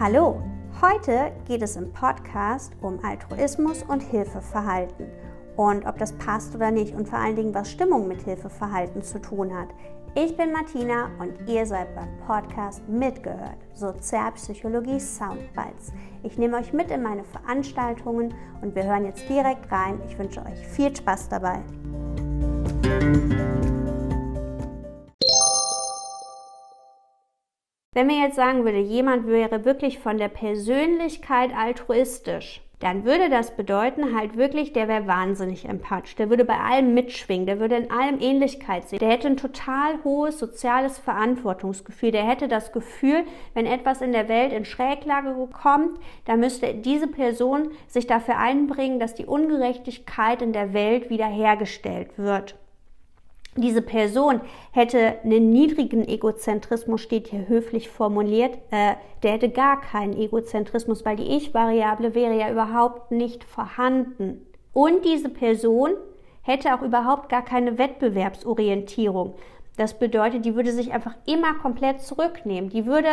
Hallo, heute geht es im Podcast um Altruismus und Hilfeverhalten und ob das passt oder nicht und vor allen Dingen, was Stimmung mit Hilfeverhalten zu tun hat. Ich bin Martina und ihr seid beim Podcast mitgehört, Sozialpsychologie Soundbites. Ich nehme euch mit in meine Veranstaltungen und wir hören jetzt direkt rein. Ich wünsche euch viel Spaß dabei. Wenn mir jetzt sagen würde, jemand wäre wirklich von der Persönlichkeit altruistisch, dann würde das bedeuten halt wirklich, der wäre wahnsinnig empathisch, der würde bei allem mitschwingen, der würde in allem Ähnlichkeit sehen, der hätte ein total hohes soziales Verantwortungsgefühl, der hätte das Gefühl, wenn etwas in der Welt in Schräglage kommt, dann müsste diese Person sich dafür einbringen, dass die Ungerechtigkeit in der Welt wiederhergestellt wird diese Person hätte einen niedrigen Egozentrismus, steht hier höflich formuliert, äh, der hätte gar keinen Egozentrismus, weil die Ich-Variable wäre ja überhaupt nicht vorhanden. Und diese Person hätte auch überhaupt gar keine Wettbewerbsorientierung. Das bedeutet, die würde sich einfach immer komplett zurücknehmen. Die würde,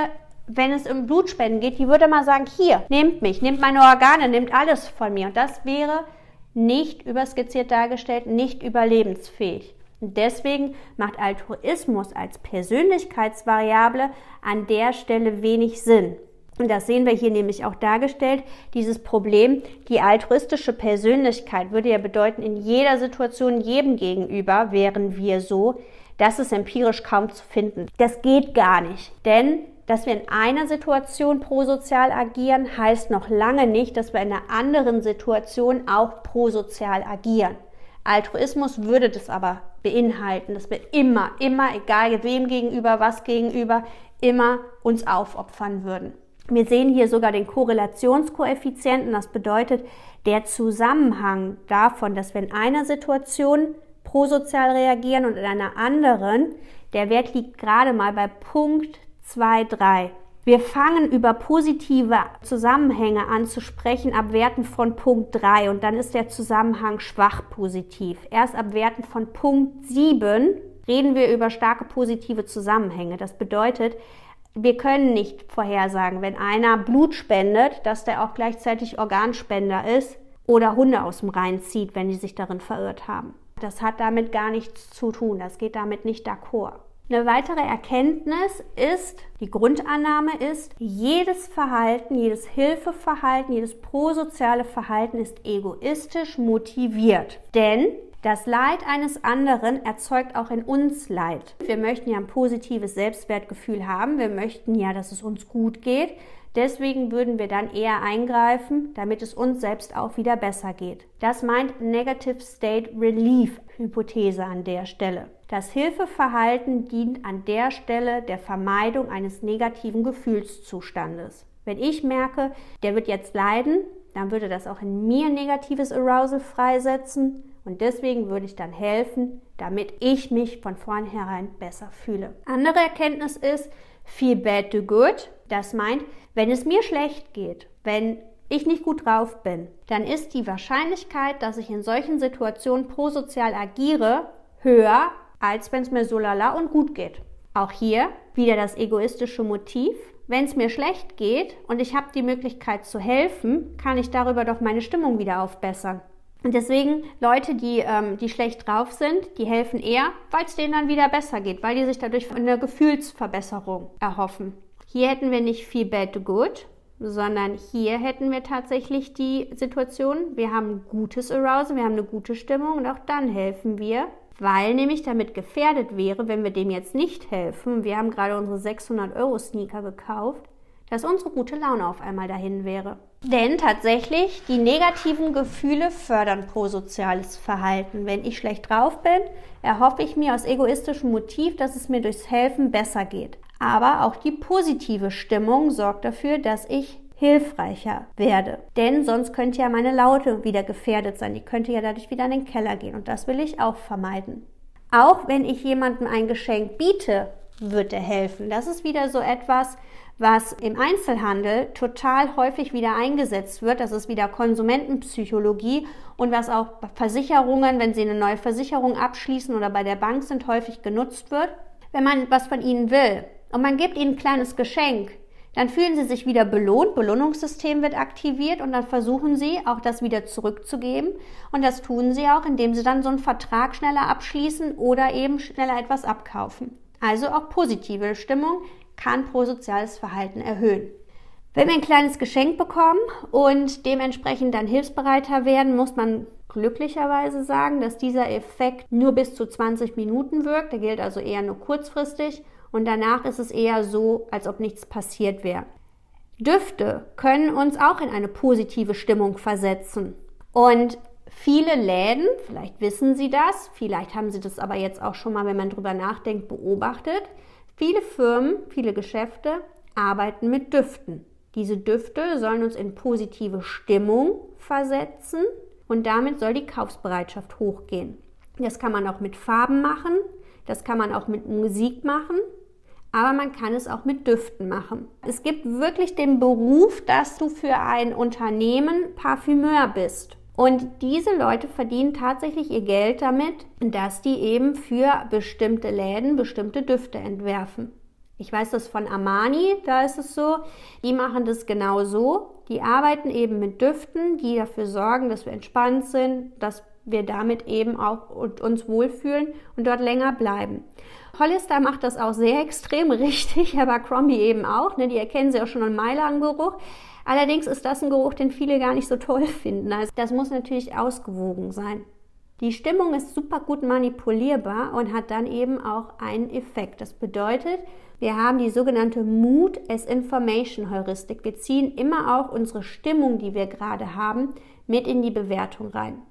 wenn es um Blutspenden geht, die würde mal sagen, hier, nehmt mich, nehmt meine Organe, nehmt alles von mir. Und das wäre nicht überskizziert dargestellt, nicht überlebensfähig. Deswegen macht Altruismus als Persönlichkeitsvariable an der Stelle wenig Sinn. Und das sehen wir hier nämlich auch dargestellt, dieses Problem, die altruistische Persönlichkeit würde ja bedeuten, in jeder Situation jedem gegenüber wären wir so, das ist empirisch kaum zu finden. Das geht gar nicht, denn dass wir in einer Situation prosozial agieren, heißt noch lange nicht, dass wir in einer anderen Situation auch prosozial agieren. Altruismus würde das aber beinhalten, dass wir immer, immer, egal wem gegenüber, was gegenüber, immer uns aufopfern würden. Wir sehen hier sogar den Korrelationskoeffizienten. Das bedeutet, der Zusammenhang davon, dass wir in einer Situation prosozial reagieren und in einer anderen, der Wert liegt gerade mal bei Punkt 2,3. Wir fangen über positive Zusammenhänge an zu sprechen ab Werten von Punkt 3 und dann ist der Zusammenhang schwach positiv. Erst ab Werten von Punkt 7 reden wir über starke positive Zusammenhänge. Das bedeutet, wir können nicht vorhersagen, wenn einer Blut spendet, dass der auch gleichzeitig Organspender ist oder Hunde aus dem Rhein zieht, wenn die sich darin verirrt haben. Das hat damit gar nichts zu tun. Das geht damit nicht d'accord. Eine weitere Erkenntnis ist, die Grundannahme ist, jedes Verhalten, jedes Hilfeverhalten, jedes prosoziale Verhalten ist egoistisch motiviert. Denn das Leid eines anderen erzeugt auch in uns Leid. Wir möchten ja ein positives Selbstwertgefühl haben. Wir möchten ja, dass es uns gut geht. Deswegen würden wir dann eher eingreifen, damit es uns selbst auch wieder besser geht. Das meint Negative State Relief Hypothese an der Stelle. Das Hilfeverhalten dient an der Stelle der Vermeidung eines negativen Gefühlszustandes. Wenn ich merke, der wird jetzt leiden, dann würde das auch in mir negatives Arousal freisetzen und deswegen würde ich dann helfen, damit ich mich von vornherein besser fühle. Andere Erkenntnis ist, feel bad to good. Das meint, wenn es mir schlecht geht, wenn ich nicht gut drauf bin, dann ist die Wahrscheinlichkeit, dass ich in solchen Situationen prosozial agiere, höher, als wenn es mir so lala und gut geht. Auch hier wieder das egoistische Motiv. Wenn es mir schlecht geht und ich habe die Möglichkeit zu helfen, kann ich darüber doch meine Stimmung wieder aufbessern. Und deswegen Leute, die, ähm, die schlecht drauf sind, die helfen eher, weil es denen dann wieder besser geht, weil die sich dadurch eine Gefühlsverbesserung erhoffen. Hier hätten wir nicht viel bad to good, sondern hier hätten wir tatsächlich die Situation, wir haben gutes Arousal, wir haben eine gute Stimmung und auch dann helfen wir, weil nämlich damit gefährdet wäre, wenn wir dem jetzt nicht helfen, wir haben gerade unsere 600 Euro Sneaker gekauft, dass unsere gute Laune auf einmal dahin wäre. Denn tatsächlich, die negativen Gefühle fördern prosoziales Verhalten. Wenn ich schlecht drauf bin, erhoffe ich mir aus egoistischem Motiv, dass es mir durchs Helfen besser geht. Aber auch die positive Stimmung sorgt dafür, dass ich hilfreicher werde. Denn sonst könnte ja meine Laute wieder gefährdet sein. Die könnte ja dadurch wieder in den Keller gehen. Und das will ich auch vermeiden. Auch wenn ich jemandem ein Geschenk biete, wird er helfen. Das ist wieder so etwas, was im Einzelhandel total häufig wieder eingesetzt wird. Das ist wieder Konsumentenpsychologie und was auch Versicherungen, wenn sie eine neue Versicherung abschließen oder bei der Bank sind, häufig genutzt wird. Wenn man was von ihnen will und man gibt ihnen ein kleines Geschenk, Dann fühlen sie sich wieder belohnt, Belohnungssystem wird aktiviert und dann versuchen sie auch das wieder zurückzugeben. Und das tun sie auch, indem sie dann so einen Vertrag schneller abschließen oder eben schneller etwas abkaufen. Also auch positive Stimmung kann prosoziales Verhalten erhöhen. Wenn wir ein kleines Geschenk bekommen und dementsprechend dann hilfsbereiter werden, muss man glücklicherweise sagen, dass dieser Effekt nur bis zu 20 Minuten wirkt. Der gilt also eher nur kurzfristig und danach ist es eher so, als ob nichts passiert wäre. Düfte können uns auch in eine positive Stimmung versetzen. Und viele Läden, vielleicht wissen Sie das, vielleicht haben Sie das aber jetzt auch schon mal, wenn man drüber nachdenkt, beobachtet. Viele Firmen, viele Geschäfte arbeiten mit Düften. Diese Düfte sollen uns in positive Stimmung versetzen und damit soll die Kaufsbereitschaft hochgehen. Das kann man auch mit Farben machen, das kann man auch mit Musik machen aber man kann es auch mit Düften machen. Es gibt wirklich den Beruf, dass du für ein Unternehmen Parfümeur bist. Und diese Leute verdienen tatsächlich ihr Geld damit, dass die eben für bestimmte Läden bestimmte Düfte entwerfen. Ich weiß das von Armani, da ist es so, die machen das genau so. Die arbeiten eben mit Düften, die dafür sorgen, dass wir entspannt sind, dass wir damit eben auch uns wohlfühlen und dort länger bleiben. Hollister macht das auch sehr extrem richtig, aber Crombie eben auch. Ne? Die erkennen sie auch schon an Mailand-Geruch. Allerdings ist das ein Geruch, den viele gar nicht so toll finden. Also das muss natürlich ausgewogen sein. Die Stimmung ist super gut manipulierbar und hat dann eben auch einen Effekt. Das bedeutet, wir haben die sogenannte Mood as Information Heuristik. Wir ziehen immer auch unsere Stimmung, die wir gerade haben, mit in die Bewertung rein.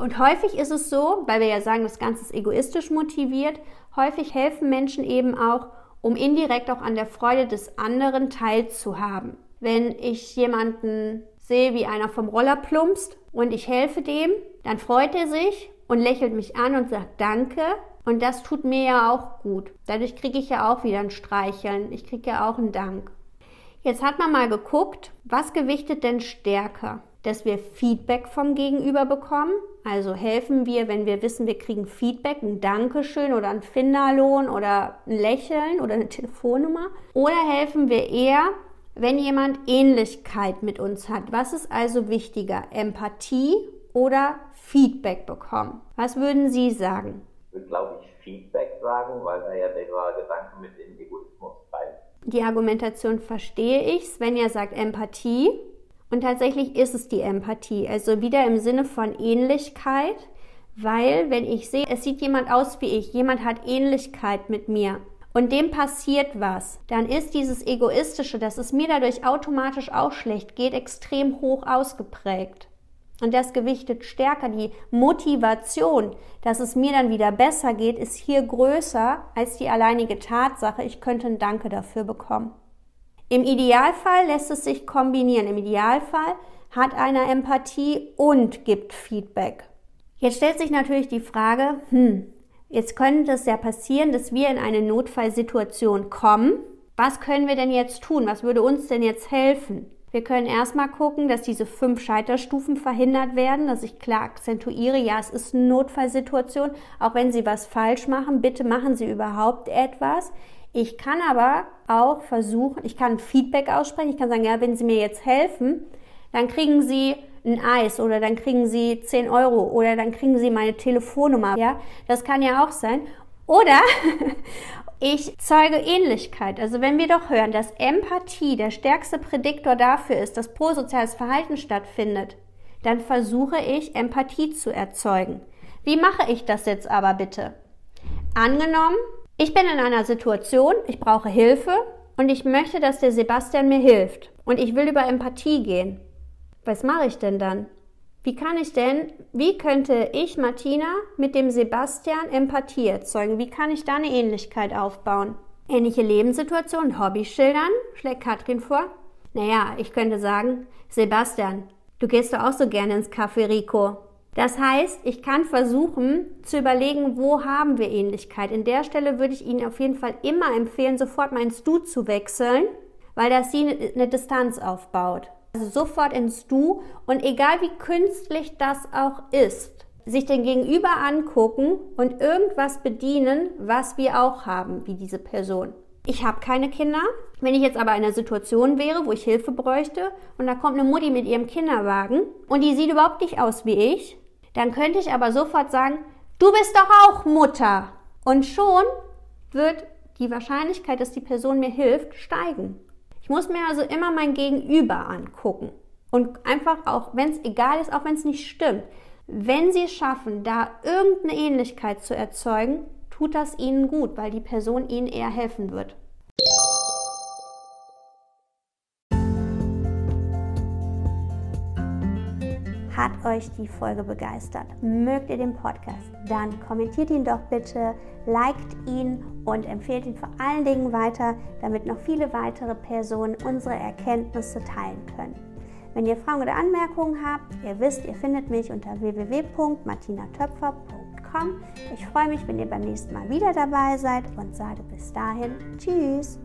Und häufig ist es so, weil wir ja sagen, das Ganze ist egoistisch motiviert, häufig helfen Menschen eben auch, um indirekt auch an der Freude des anderen teilzuhaben. Wenn ich jemanden sehe, wie einer vom Roller plumpst und ich helfe dem, dann freut er sich und lächelt mich an und sagt Danke. Und das tut mir ja auch gut. Dadurch kriege ich ja auch wieder ein Streicheln. Ich kriege ja auch einen Dank. Jetzt hat man mal geguckt, was gewichtet denn stärker? dass wir Feedback vom Gegenüber bekommen. Also helfen wir, wenn wir wissen, wir kriegen Feedback, ein Dankeschön oder ein Finderlohn oder ein Lächeln oder eine Telefonnummer. Oder helfen wir eher, wenn jemand Ähnlichkeit mit uns hat. Was ist also wichtiger, Empathie oder Feedback bekommen? Was würden Sie sagen? Ich würde, glaube ich, Feedback sagen, weil da ja dieser Gedanke mit dem Egoismus rein. Die Argumentation verstehe ich. Svenja sagt Empathie. Und tatsächlich ist es die Empathie, also wieder im Sinne von Ähnlichkeit, weil wenn ich sehe, es sieht jemand aus wie ich, jemand hat Ähnlichkeit mit mir und dem passiert was, dann ist dieses Egoistische, dass es mir dadurch automatisch auch schlecht geht, extrem hoch ausgeprägt. Und das gewichtet stärker. Die Motivation, dass es mir dann wieder besser geht, ist hier größer als die alleinige Tatsache, ich könnte ein Danke dafür bekommen. Im Idealfall lässt es sich kombinieren. Im Idealfall hat einer Empathie und gibt Feedback. Jetzt stellt sich natürlich die Frage, hm, jetzt könnte es ja passieren, dass wir in eine Notfallsituation kommen. Was können wir denn jetzt tun? Was würde uns denn jetzt helfen? Wir können erstmal gucken, dass diese fünf Scheiterstufen verhindert werden, dass ich klar akzentuiere, ja, es ist eine Notfallsituation. Auch wenn Sie was falsch machen, bitte machen Sie überhaupt etwas. Ich kann aber auch versuchen, ich kann Feedback aussprechen. Ich kann sagen, ja, wenn Sie mir jetzt helfen, dann kriegen Sie ein Eis oder dann kriegen Sie 10 Euro oder dann kriegen Sie meine Telefonnummer. Ja, das kann ja auch sein. Oder ich zeuge Ähnlichkeit. Also wenn wir doch hören, dass Empathie der stärkste Prädiktor dafür ist, dass prosoziales Verhalten stattfindet, dann versuche ich Empathie zu erzeugen. Wie mache ich das jetzt aber bitte? Angenommen, ich bin in einer Situation, ich brauche Hilfe und ich möchte, dass der Sebastian mir hilft. Und ich will über Empathie gehen. Was mache ich denn dann? Wie kann ich denn, wie könnte ich, Martina, mit dem Sebastian Empathie erzeugen? Wie kann ich da eine Ähnlichkeit aufbauen? Ähnliche Lebenssituation, Hobby schildern, schlägt Katrin vor. Naja, ich könnte sagen, Sebastian, du gehst doch auch so gerne ins Café Rico. Das heißt, ich kann versuchen zu überlegen, wo haben wir Ähnlichkeit. In der Stelle würde ich Ihnen auf jeden Fall immer empfehlen, sofort mal ins Du zu wechseln, weil das Sie eine Distanz aufbaut. Also sofort ins Du und egal wie künstlich das auch ist, sich den Gegenüber angucken und irgendwas bedienen, was wir auch haben, wie diese Person. Ich habe keine Kinder, Wenn ich jetzt aber in einer Situation wäre, wo ich Hilfe bräuchte und da kommt eine Mutti mit ihrem Kinderwagen und die sieht überhaupt nicht aus wie ich, dann könnte ich aber sofort sagen, du bist doch auch Mutter. Und schon wird die Wahrscheinlichkeit, dass die Person mir hilft, steigen. Ich muss mir also immer mein Gegenüber angucken. Und einfach auch, wenn es egal ist, auch wenn es nicht stimmt, wenn sie es schaffen, da irgendeine Ähnlichkeit zu erzeugen, tut das ihnen gut, weil die Person ihnen eher helfen wird. Euch die Folge begeistert? Mögt ihr den Podcast? Dann kommentiert ihn doch bitte, liked ihn und empfehlt ihn vor allen Dingen weiter, damit noch viele weitere Personen unsere Erkenntnisse teilen können. Wenn ihr Fragen oder Anmerkungen habt, ihr wisst, ihr findet mich unter www.martinatöpfer.com. Ich freue mich, wenn ihr beim nächsten Mal wieder dabei seid und sage bis dahin Tschüss.